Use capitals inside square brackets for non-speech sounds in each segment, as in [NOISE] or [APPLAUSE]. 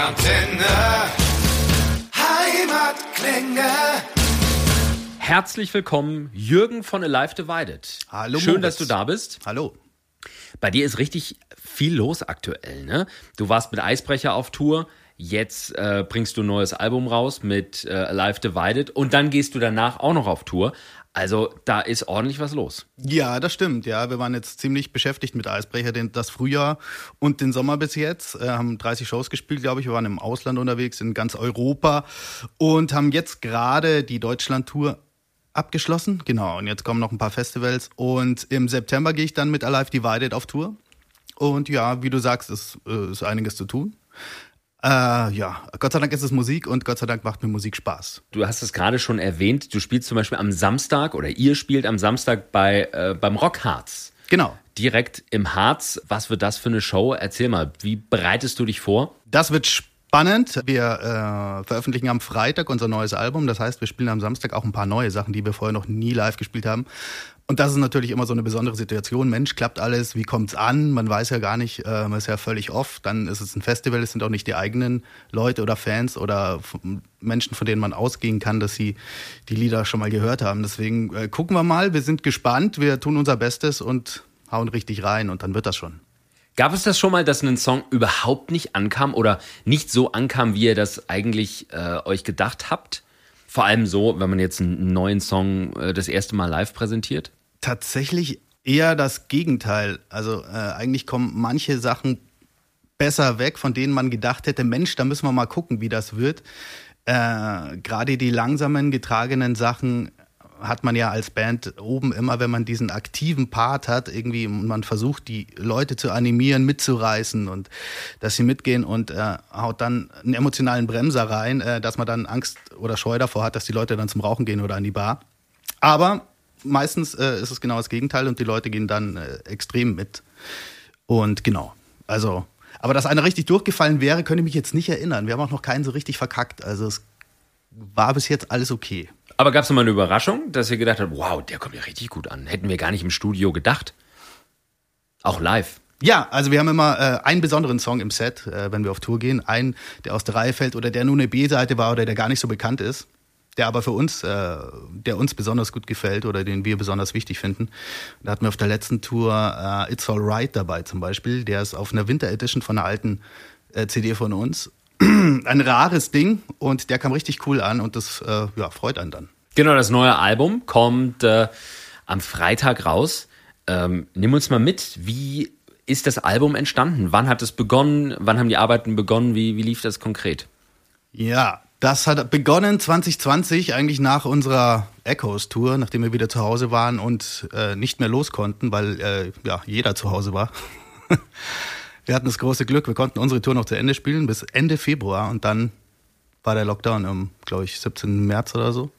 Rockantenne. Heimatklänge. Herzlich willkommen, Jürgen von Alive Divided. Hallo, Schön, Moritz. dass du da bist. Hallo. Bei dir ist richtig viel los aktuell, ne? Du warst mit Eisbrecher auf Tour, jetzt äh, bringst du ein neues Album raus mit äh, Alive Divided und dann gehst du danach auch noch auf Tour. Also da ist ordentlich was los. Ja, das stimmt. Ja, wir waren jetzt ziemlich beschäftigt mit Eisbrecher, den, das Frühjahr und den Sommer bis jetzt. Äh, haben 30 Shows gespielt, glaube ich. Wir waren im Ausland unterwegs, in ganz Europa und haben jetzt gerade die Deutschland-Tour abgeschlossen. Genau, und jetzt kommen noch ein paar Festivals. Und im September gehe ich dann mit Alive Divided auf Tour. Und ja, wie du sagst, ist, äh, ist einiges zu tun. Äh, ja, Gott sei Dank ist es Musik und Gott sei Dank macht mir Musik Spaß. Du hast es gerade schon erwähnt, du spielst zum Beispiel am Samstag oder ihr spielt am Samstag bei, äh, beim Rockharz. Genau. Direkt im Harz. Was wird das für eine Show? Erzähl mal, wie bereitest du dich vor? Das wird spannend. Wir äh, veröffentlichen am Freitag unser neues Album. Das heißt, wir spielen am Samstag auch ein paar neue Sachen, die wir vorher noch nie live gespielt haben. Und das ist natürlich immer so eine besondere Situation. Mensch, klappt alles? Wie kommt's an? Man weiß ja gar nicht, äh, man ist ja völlig off. Dann ist es ein Festival, es sind auch nicht die eigenen Leute oder Fans oder Menschen, von denen man ausgehen kann, dass sie die Lieder schon mal gehört haben. Deswegen äh, gucken wir mal, wir sind gespannt, wir tun unser Bestes und hauen richtig rein und dann wird das schon. Gab es das schon mal, dass ein Song überhaupt nicht ankam oder nicht so ankam, wie ihr das eigentlich äh, euch gedacht habt? Vor allem so, wenn man jetzt einen neuen Song äh, das erste Mal live präsentiert? Tatsächlich eher das Gegenteil. Also äh, eigentlich kommen manche Sachen besser weg, von denen man gedacht hätte, Mensch, da müssen wir mal gucken, wie das wird. Äh, Gerade die langsamen, getragenen Sachen hat man ja als Band oben immer, wenn man diesen aktiven Part hat, irgendwie und man versucht, die Leute zu animieren, mitzureißen und dass sie mitgehen und äh, haut dann einen emotionalen Bremser rein, äh, dass man dann Angst oder Scheu davor hat, dass die Leute dann zum Rauchen gehen oder an die Bar. Aber meistens äh, ist es genau das Gegenteil und die Leute gehen dann äh, extrem mit. Und genau, also, aber dass einer richtig durchgefallen wäre, könnte ich mich jetzt nicht erinnern. Wir haben auch noch keinen so richtig verkackt. Also es war bis jetzt alles okay. Aber gab es mal eine Überraschung, dass ihr gedacht habt, wow, der kommt ja richtig gut an. Hätten wir gar nicht im Studio gedacht. Auch live. Ja, also wir haben immer äh, einen besonderen Song im Set, äh, wenn wir auf Tour gehen. Einen, der aus der Reihe fällt oder der nur eine B-Seite war oder der gar nicht so bekannt ist. Der aber für uns, äh, der uns besonders gut gefällt oder den wir besonders wichtig finden. Da hatten wir auf der letzten Tour äh, It's Alright dabei zum Beispiel. Der ist auf einer Winter Edition von einer alten äh, CD von uns. [CLEARS THROAT] Ein rares Ding und der kam richtig cool an und das äh, ja, freut einen dann. Genau, das neue Album kommt äh, am Freitag raus. Ähm, nimm uns mal mit, wie ist das Album entstanden? Wann hat es begonnen? Wann haben die Arbeiten begonnen? Wie, wie lief das konkret? Ja, das hat begonnen 2020, eigentlich nach unserer Echoes-Tour, nachdem wir wieder zu Hause waren und äh, nicht mehr los konnten, weil äh, ja, jeder zu Hause war. [LAUGHS] wir hatten das große Glück, wir konnten unsere Tour noch zu Ende spielen bis Ende Februar und dann war der Lockdown im, glaube ich, 17. März oder so.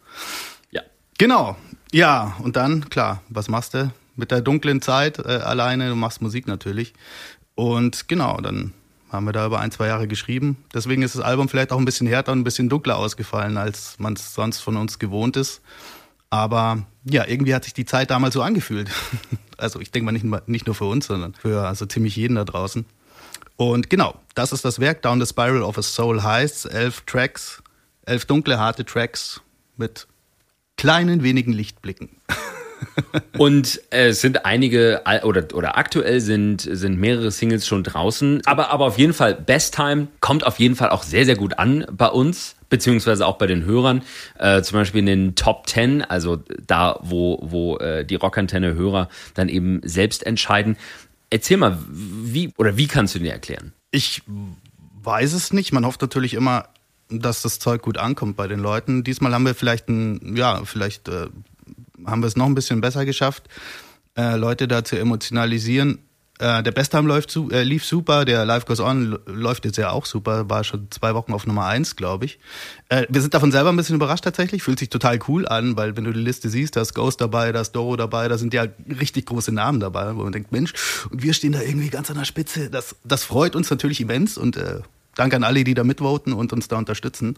Ja. Genau, ja, und dann, klar, was machst du? Mit der dunklen Zeit äh, alleine, du machst Musik natürlich. Und genau, dann haben wir da über ein, zwei Jahre geschrieben. Deswegen ist das Album vielleicht auch ein bisschen härter und ein bisschen dunkler ausgefallen, als man es sonst von uns gewohnt ist. Aber ja, irgendwie hat sich die Zeit damals so angefühlt. [LAUGHS] Also ich denke mal nicht, nicht nur für uns, sondern für also ziemlich jeden da draußen. Und genau, das ist das Werk. Down the Spiral of a Soul heißt elf Tracks, elf dunkle, harte Tracks mit kleinen, wenigen Lichtblicken. [LAUGHS] Und äh, es sind einige, oder, oder aktuell sind, sind mehrere Singles schon draußen. Aber, aber auf jeden Fall, Best Time kommt auf jeden Fall auch sehr, sehr gut an bei uns, beziehungsweise auch bei den Hörern. Äh, zum Beispiel in den Top 10, also da, wo, wo äh, die Rockantenne-Hörer dann eben selbst entscheiden. Erzähl mal, wie oder wie kannst du dir erklären? Ich weiß es nicht. Man hofft natürlich immer, dass das Zeug gut ankommt bei den Leuten. Diesmal haben wir vielleicht ein, ja, vielleicht äh, haben wir es noch ein bisschen besser geschafft, äh, Leute da zu emotionalisieren. Äh, der Besttime läuft su äh, lief super, der Live Goes On läuft jetzt ja auch super, war schon zwei Wochen auf Nummer eins, glaube ich. Äh, wir sind davon selber ein bisschen überrascht tatsächlich, fühlt sich total cool an, weil wenn du die Liste siehst, da ist Ghost dabei, da ist Doro dabei, da sind ja richtig große Namen dabei, wo man denkt, Mensch, und wir stehen da irgendwie ganz an der Spitze. Das, das freut uns natürlich immens und äh, danke an alle, die da mitvoten und uns da unterstützen.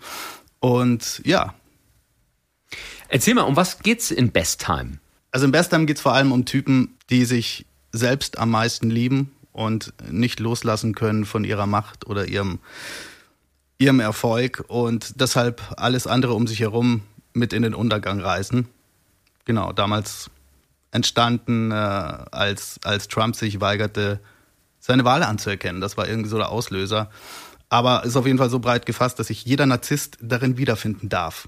Und ja, Erzähl mal, um was geht's in Best Time? Also im Besttime geht es vor allem um Typen, die sich selbst am meisten lieben und nicht loslassen können von ihrer Macht oder ihrem ihrem Erfolg und deshalb alles andere um sich herum mit in den Untergang reißen. Genau, damals entstanden, äh, als, als Trump sich weigerte, seine Wahl anzuerkennen. Das war irgendwie so der Auslöser. Aber ist auf jeden Fall so breit gefasst, dass sich jeder Narzisst darin wiederfinden darf.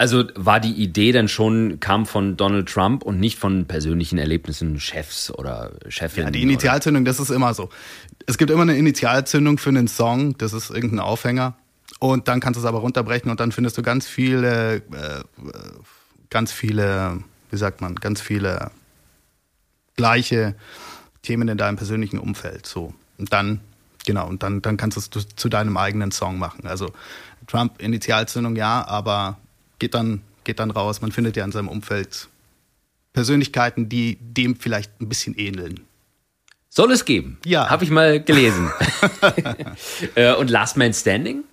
Also war die Idee dann schon, kam von Donald Trump und nicht von persönlichen Erlebnissen Chefs oder Chefinnen? Ja, die Initialzündung, das ist immer so. Es gibt immer eine Initialzündung für einen Song, das ist irgendein Aufhänger. Und dann kannst du es aber runterbrechen und dann findest du ganz viele, äh, ganz viele, wie sagt man, ganz viele gleiche Themen in deinem persönlichen Umfeld. So. Und dann, genau, und dann, dann kannst du es zu deinem eigenen Song machen. Also Trump, Initialzündung, ja, aber geht dann, geht dann raus. Man findet ja in seinem Umfeld Persönlichkeiten, die dem vielleicht ein bisschen ähneln. Soll es geben? Ja. Habe ich mal gelesen. [LAUGHS] [LAUGHS] Äh, und Last Man Standing?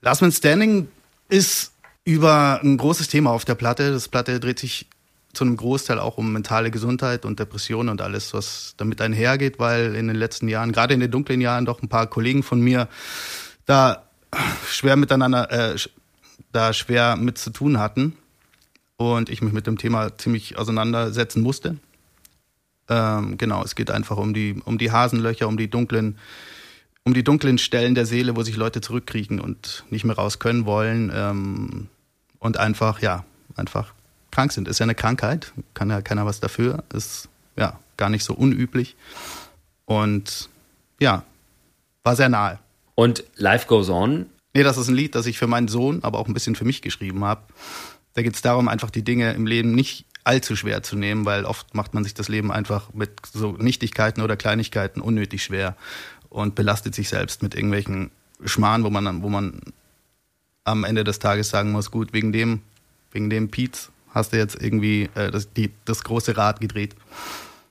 Last Man Standing ist über ein großes Thema auf der Platte. Das Platte dreht sich zu einem Großteil auch um mentale Gesundheit und Depressionen und alles, was damit einhergeht, weil in den letzten Jahren, gerade in den dunklen Jahren, doch ein paar Kollegen von mir da schwer miteinander, äh, da schwer mit zu tun hatten und ich mich mit dem Thema ziemlich auseinandersetzen musste. Ähm, genau, es geht einfach um die, um die Hasenlöcher, um die dunklen, um die dunklen Stellen der Seele, wo sich Leute zurückkriechen und nicht mehr raus können wollen ähm, und einfach, ja, einfach krank sind. Ist ja eine Krankheit, kann ja keiner was dafür, ist ja gar nicht so unüblich und ja, war sehr nahe. Und Life Goes On Nee, das ist ein Lied, das ich für meinen Sohn, aber auch ein bisschen für mich geschrieben habe. Da geht es darum, einfach die Dinge im Leben nicht allzu schwer zu nehmen, weil oft macht man sich das Leben einfach mit so Nichtigkeiten oder Kleinigkeiten unnötig schwer und belastet sich selbst mit irgendwelchen Schmarrn, wo man, wo man am Ende des Tages sagen muss, gut, wegen dem, wegen dem Pietz hast du jetzt irgendwie äh, das, die, das große Rad gedreht.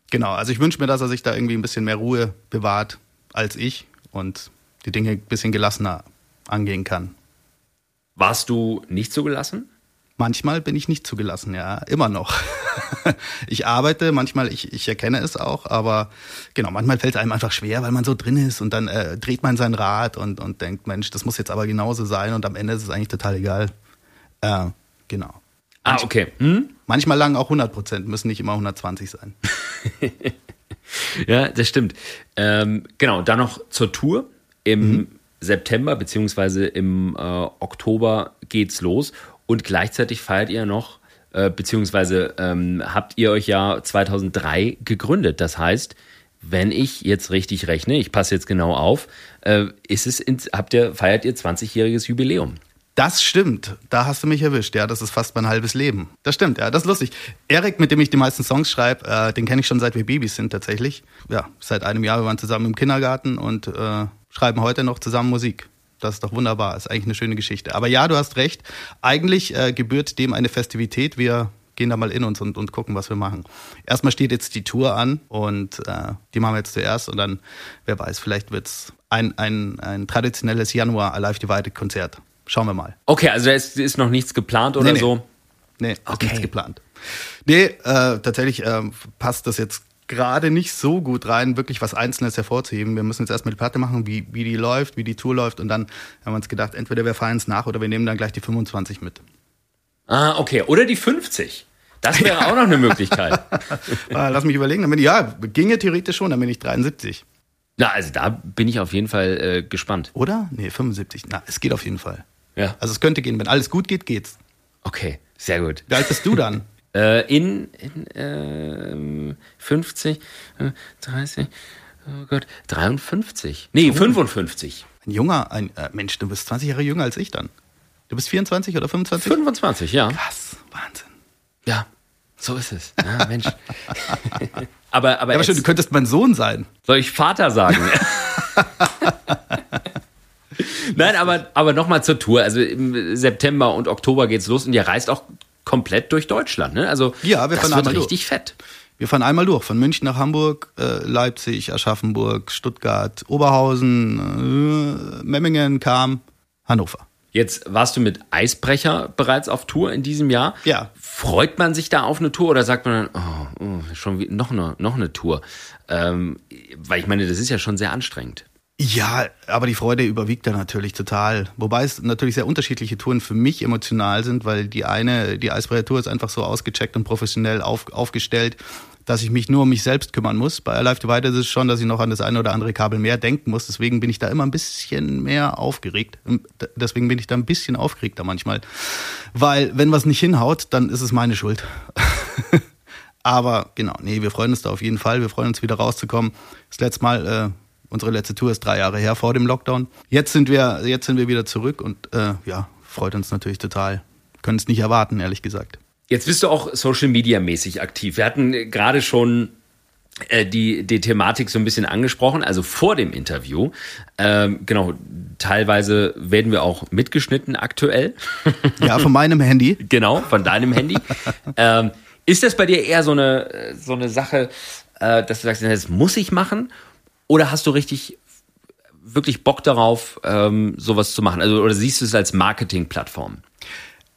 Genau, also ich wünsche mir, dass er sich da irgendwie ein bisschen mehr Ruhe bewahrt als ich und die Dinge ein bisschen gelassener angehen kann. Warst du nicht zugelassen? Manchmal bin ich nicht zugelassen, ja, immer noch. [LAUGHS] ich arbeite, manchmal, ich, ich erkenne es auch, aber genau, manchmal fällt es einem einfach schwer, weil man so drin ist und dann äh, dreht man sein Rad und, und denkt, Mensch, das muss jetzt aber genauso sein und am Ende ist es eigentlich total egal. Äh, genau. Ah, okay. Hm? Manchmal lang auch 100 Prozent, müssen nicht immer 120 sein. [LAUGHS] ja, das stimmt. Ähm, genau, dann noch zur Tour. Im mhm. September beziehungsweise im äh, Oktober geht's los und gleichzeitig feiert ihr noch, äh, beziehungsweise ähm, habt ihr euch ja 2003 gegründet. Das heißt, wenn ich jetzt richtig rechne, ich passe jetzt genau auf, äh, ist es ins, habt ihr, feiert ihr 20-jähriges Jubiläum. Das stimmt. Da hast du mich erwischt. Ja, das ist fast mein halbes Leben. Das stimmt, ja. Das ist lustig. Erik, mit dem ich die meisten Songs schreibe, äh, den kenne ich schon seit wir Babys sind tatsächlich. Ja, seit einem Jahr. Wir waren zusammen im Kindergarten und äh, schreiben heute noch zusammen Musik. Das ist doch wunderbar, ist eigentlich eine schöne Geschichte. Aber ja, du hast recht. Eigentlich äh, gebührt dem eine Festivität. Wir gehen da mal in uns und, und gucken, was wir machen. Erstmal steht jetzt die Tour an und äh, die machen wir jetzt zuerst und dann, wer weiß, vielleicht wird es ein, ein, ein traditionelles Januar Alive Divided Konzert. Schauen wir mal. Okay, also da ist, ist noch nichts geplant oder nee, nee. so? Nee, okay. ist nichts geplant. Nee, äh, tatsächlich äh, passt das jetzt gerade nicht so gut rein, wirklich was Einzelnes hervorzuheben. Wir müssen jetzt erstmal die Platte machen, wie, wie die läuft, wie die Tour läuft und dann haben wir uns gedacht, entweder wir feiern es nach oder wir nehmen dann gleich die 25 mit. Ah, okay. Oder die 50. Das wäre auch noch eine Möglichkeit. [LAUGHS] Ah, lass mich überlegen. Dann bin ich, ja, ginge theoretisch schon, dann bin ich 73. Na, also da bin ich auf jeden Fall äh, gespannt. Oder? Nee, 75. Na, es geht auf jeden Fall. Ja. Also es könnte gehen. Wenn alles gut geht, geht's. Okay, sehr gut. Wie alt bist du dann? [LAUGHS] Äh, in in äh, 50, äh, 30, oh Gott, 53. Nee, oh. 55. Ein junger, ein äh, Mensch, du bist 20 Jahre jünger als ich dann. Du bist 24 oder 25? 25, ja. Krass, Wahnsinn. Ja, so ist es. Ja, Mensch. [LAUGHS] aber aber, ja, aber schon, du könntest mein Sohn sein. Soll ich Vater sagen? [LAUGHS] Nein, aber, aber nochmal zur Tour. Also im September und Oktober geht's los und ihr reist auch komplett durch Deutschland. Ne? Also ja, wir das wird richtig durch. fett. Wir fahren einmal durch, von München nach Hamburg, äh, Leipzig, Aschaffenburg, Stuttgart, Oberhausen, äh, Memmingen, Kam, Hannover. Jetzt warst du mit Eisbrecher bereits auf Tour in diesem Jahr. Ja. Freut man sich da auf eine Tour oder sagt man dann, oh, oh, schon wie, noch, eine, noch eine Tour? Ähm, weil ich meine, das ist ja schon sehr anstrengend. Ja, aber die Freude überwiegt da natürlich total. Wobei es natürlich sehr unterschiedliche Touren für mich emotional sind, weil die eine, die Eisbrecher Tour ist einfach so ausgecheckt und professionell auf, aufgestellt, dass ich mich nur um mich selbst kümmern muss. Bei Alive Divide ist es schon, dass ich noch an das eine oder andere Kabel mehr denken muss. Deswegen bin ich da immer ein bisschen mehr aufgeregt. Deswegen bin ich da ein bisschen aufgeregter manchmal. Weil, wenn was nicht hinhaut, dann ist es meine Schuld. [LAUGHS] aber genau, nee, wir freuen uns da auf jeden Fall. Wir freuen uns wieder rauszukommen. Das letzte Mal, äh, Unsere letzte Tour ist drei Jahre her vor dem Lockdown. Jetzt sind wir, jetzt sind wir wieder zurück und äh, ja, freut uns natürlich total. Können es nicht erwarten, ehrlich gesagt. Jetzt bist du auch Social Media mäßig aktiv. Wir hatten gerade schon äh, die, die Thematik so ein bisschen angesprochen, also vor dem Interview. Ähm, genau, teilweise werden wir auch mitgeschnitten aktuell. [LAUGHS] Ja, von meinem Handy. genau, von deinem Handy. ähm, ist das bei dir eher so eine, so eine Sache, äh, dass du sagst, das muss ich machen? Oder hast du richtig wirklich Bock darauf, ähm, sowas zu machen? Also, oder siehst du es als Marketingplattform?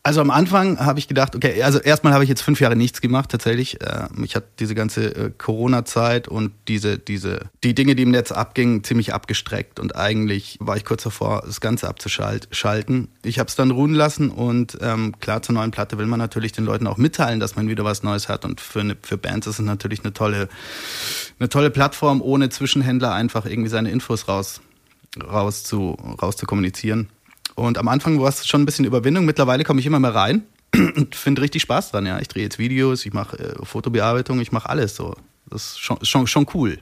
Also am Anfang habe ich gedacht, okay, also erstmal habe ich jetzt fünf Jahre nichts gemacht tatsächlich. Äh, ich hatte diese ganze äh, Corona-Zeit und diese, diese, die Dinge, die im Netz abgingen, ziemlich abgestreckt und eigentlich war ich kurz davor, das Ganze abzuschalten. Ich habe es dann ruhen lassen und ähm, klar, zur neuen Platte will man natürlich den Leuten auch mitteilen, dass man wieder was Neues hat und für, eine, für Bands ist es natürlich eine tolle, eine tolle Plattform, ohne Zwischenhändler einfach irgendwie seine Infos raus, raus, zu, raus zu kommunizieren. Und am Anfang war es schon ein bisschen Überwindung. Mittlerweile komme ich immer mehr rein [CLEARS THROAT] und finde richtig Spaß dran. Ja, ich drehe jetzt Videos, ich mache äh, Fotobearbeitung, ich mache alles so. Das ist schon, schon, schon cool.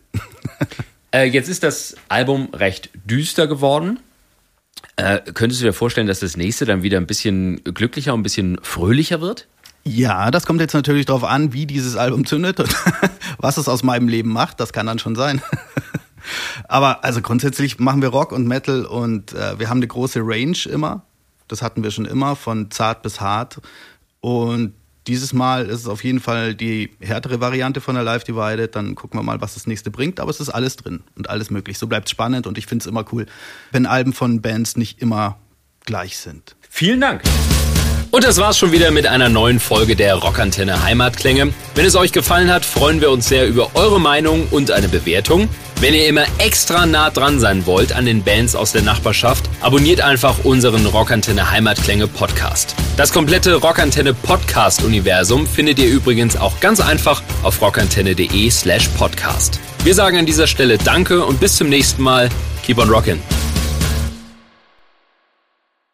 [LAUGHS] äh, jetzt ist das Album recht düster geworden. Äh, könntest du dir vorstellen, dass das nächste dann wieder ein bisschen glücklicher und ein bisschen fröhlicher wird? Ja, das kommt jetzt natürlich darauf an, wie dieses Album zündet und [LAUGHS] was es aus meinem Leben macht. Das kann dann schon sein. [LAUGHS] Aber also grundsätzlich machen wir Rock und Metal und äh, wir haben eine große Range immer. Das hatten wir schon immer, von zart bis hart. Und dieses Mal ist es auf jeden Fall die härtere Variante von der Live Divided. Dann gucken wir mal, was das nächste bringt. Aber es ist alles drin und alles möglich. So bleibt es spannend und ich finde es immer cool, wenn Alben von Bands nicht immer gleich sind. Vielen Dank. Und das war's schon wieder mit einer neuen Folge der Rockantenne Heimatklänge. Wenn es euch gefallen hat, freuen wir uns sehr über eure Meinung und eine Bewertung. Wenn ihr immer extra nah dran sein wollt an den Bands aus der Nachbarschaft, abonniert einfach unseren Rockantenne Heimatklänge Podcast. Das komplette Rockantenne Podcast Universum findet ihr übrigens auch ganz einfach auf rockantenne.de slash podcast. Wir sagen an dieser Stelle Danke und bis zum nächsten Mal. Keep on rockin'.